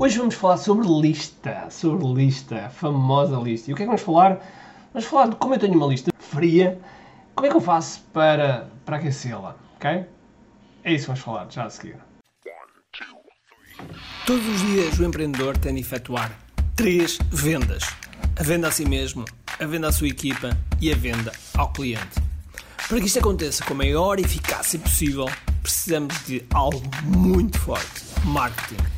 Hoje vamos falar sobre lista, sobre lista, a famosa lista. E o que é que vamos falar? Vamos falar de como eu tenho uma lista fria, como é que eu faço para, para aquecê-la, ok? É isso que vamos falar já a seguir. Todos os dias o empreendedor tem de efetuar três vendas: a venda a si mesmo, a venda à sua equipa e a venda ao cliente. Para que isto aconteça com a maior eficácia possível, precisamos de algo muito forte: marketing.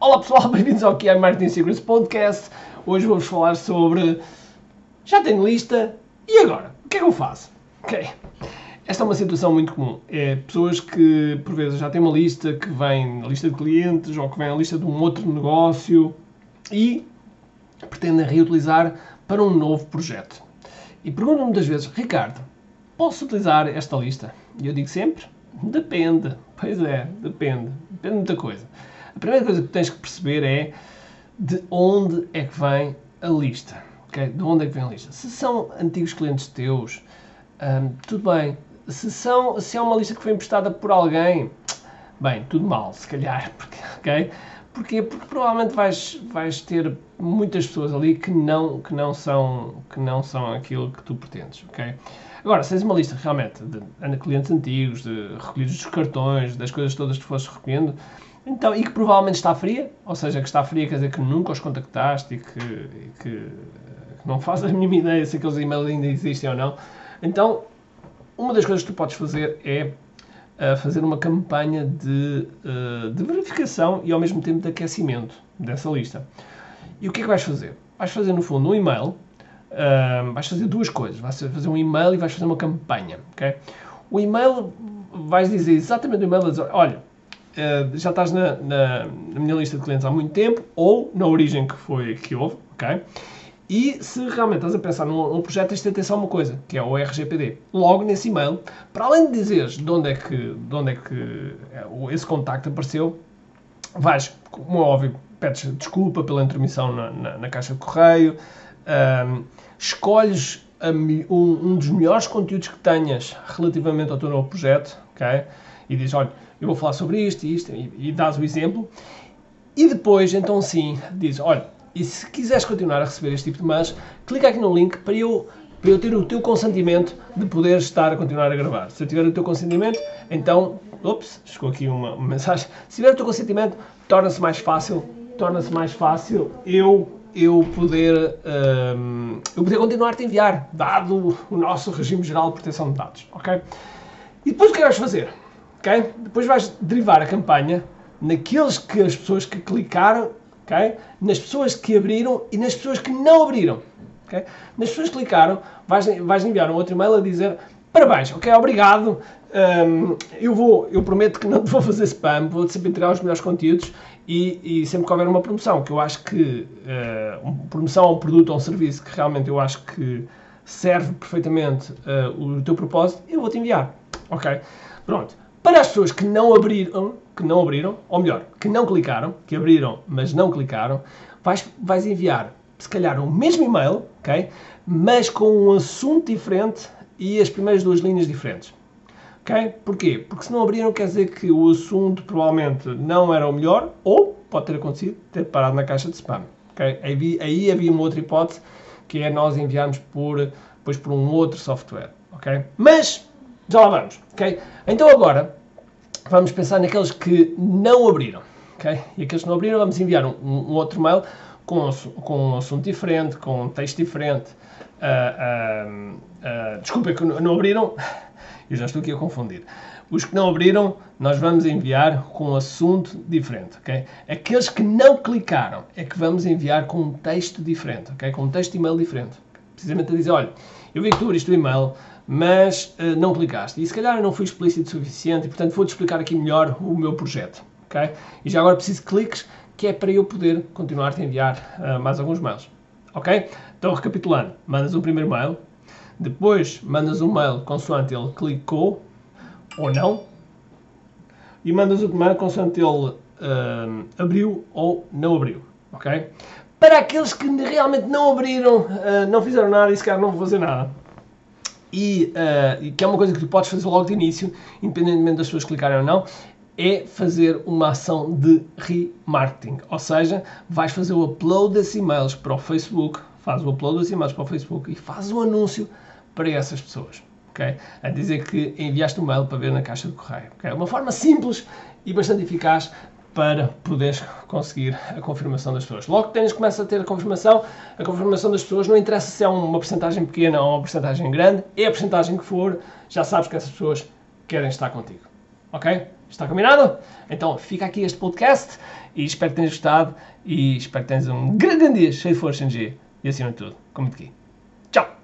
Olá pessoal, bem-vindos ao QI Marketing Secrets Podcast. Hoje vamos falar sobre já tenho lista e agora? O que é que eu faço? Ok. Esta é uma situação muito comum. É pessoas que por vezes já têm uma lista que vem a lista de clientes ou que vem a lista de um outro negócio e pretendem reutilizar para um novo projeto. E perguntam muitas vezes, Ricardo, posso utilizar esta lista? E eu digo sempre, depende. Pois é, depende. Depende de muita coisa. A primeira coisa que tens que perceber é de onde é que vem a lista. Okay? De onde é que vem a lista? Se são antigos clientes teus, hum, tudo bem. Se, são, se é uma lista que foi emprestada por alguém, bem, tudo mal, se calhar, porque, ok? Porquê? Porque provavelmente vais, vais ter muitas pessoas ali que não, que, não são, que não são aquilo que tu pretendes, ok? Agora, se tens uma lista realmente de, de clientes antigos, de recolhidos dos cartões, das coisas todas que fosses recolhendo, então, e que provavelmente está fria, ou seja, que está fria quer dizer que nunca os contactaste e que, e que não fazes a mínima ideia se aqueles e-mails ainda existem ou não, então, uma das coisas que tu podes fazer é a fazer uma campanha de, uh, de verificação e ao mesmo tempo de aquecimento dessa lista. E o que é que vais fazer? Vais fazer no fundo um e-mail, uh, vais fazer duas coisas, vais fazer um e-mail e vais fazer uma campanha, ok? O e-mail vais dizer exatamente o e-mail, dizer, olha, uh, já estás na, na, na, minha lista de clientes há muito tempo ou na origem que foi que houve, ok? E se realmente estás a pensar num, num projeto, tens de ter atenção a uma coisa, que é o RGPD. Logo nesse e-mail, para além de dizeres de onde é que, de onde é que é, esse contacto apareceu, vais, como é óbvio, pedes desculpa pela intermissão na, na, na caixa de correio, um, escolhes a, um, um, dos melhores conteúdos que tenhas relativamente ao teu novo projeto, ok? E dizes, olha, eu vou falar sobre isto e isto, e, e dás o exemplo. E depois, então sim, dizes, olha, e se quiseres continuar a receber este tipo de mails, clica aqui no link para eu, para eu ter o teu consentimento de poder estar a continuar a gravar. Se eu tiver o teu consentimento, então, ops, chegou aqui uma, uma mensagem. Se tiver o teu consentimento, torna-se mais fácil, torna-se mais fácil eu eu poder, um, eu poder continuar a te enviar, dado o nosso regime geral de proteção de dados, ok? E depois o que é vais fazer? Depois vais derivar a campanha naqueles que as pessoas que clicaram? Nas pessoas que abriram e nas pessoas que não abriram. Nas pessoas que clicaram, vais, vais enviar um outro e-mail a dizer parabéns, ok, obrigado, um, eu, vou, eu prometo que não te vou fazer spam, vou sempre entregar os melhores conteúdos e, e, sempre que houver uma promoção, que eu acho que uh, uma promoção a um produto ou um serviço que realmente eu acho que serve perfeitamente uh, o teu propósito, eu vou-te enviar. Ok? Pronto. Para as pessoas que não abriram, que não abriram, ou melhor, que não clicaram, que abriram, mas não clicaram, vais, vais enviar, se calhar, o mesmo e-mail, ok? Mas com um assunto diferente e as primeiras duas linhas diferentes. Ok? Porquê? Porque se não abriram quer dizer que o assunto provavelmente não era o melhor ou pode ter acontecido ter parado na caixa de spam. Ok? Aí, aí havia uma outra hipótese que é nós enviarmos por, depois por um outro software. Ok? Mas já lá vamos. Ok? Então agora vamos pensar naqueles que não abriram. Okay? E aqueles que não abriram, vamos enviar um, um outro mail com, com um assunto diferente, com um texto diferente. Uh, uh, uh, desculpa que não abriram, eu já estou aqui a confundir. Os que não abriram, nós vamos enviar com um assunto diferente, ok? Aqueles que não clicaram é que vamos enviar com um texto diferente, ok? Com um texto e-mail diferente. Precisamente a dizer, olha, eu vi que tu abriste o e-mail, mas uh, não clicaste. E se calhar eu não fui explícito o suficiente e, portanto, vou-te explicar aqui melhor o meu projeto. Okay? E já agora preciso de cliques, que é para eu poder continuar a enviar uh, mais alguns mails. Ok? Então, recapitulando, mandas o primeiro mail, depois mandas um mail consoante ele clicou ou não, e mandas outro mail consoante ele uh, abriu ou não abriu. Ok? Para aqueles que realmente não abriram, uh, não fizeram nada e se calhar não vão fazer nada. E, uh, e que é uma coisa que tu podes fazer logo de início, independentemente das pessoas clicarem ou não, é fazer uma ação de remarketing. Ou seja, vais fazer o upload desses e-mails para o Facebook, faz o upload desses e-mails para o Facebook e faz o um anúncio para essas pessoas. Okay? A dizer que enviaste um mail para ver na caixa de correio. Okay? Uma forma simples e bastante eficaz para poderes conseguir a confirmação das pessoas. Logo que tens, começa a ter a confirmação, a confirmação das pessoas, não interessa se é uma porcentagem pequena ou uma porcentagem grande, é a porcentagem que for, já sabes que essas pessoas querem estar contigo. Ok? Está combinado? Então fica aqui este podcast e espero que tenhas gostado e espero que tenhas um grande dia cheio de força, energia e acima de tudo, como de aqui. Tchau!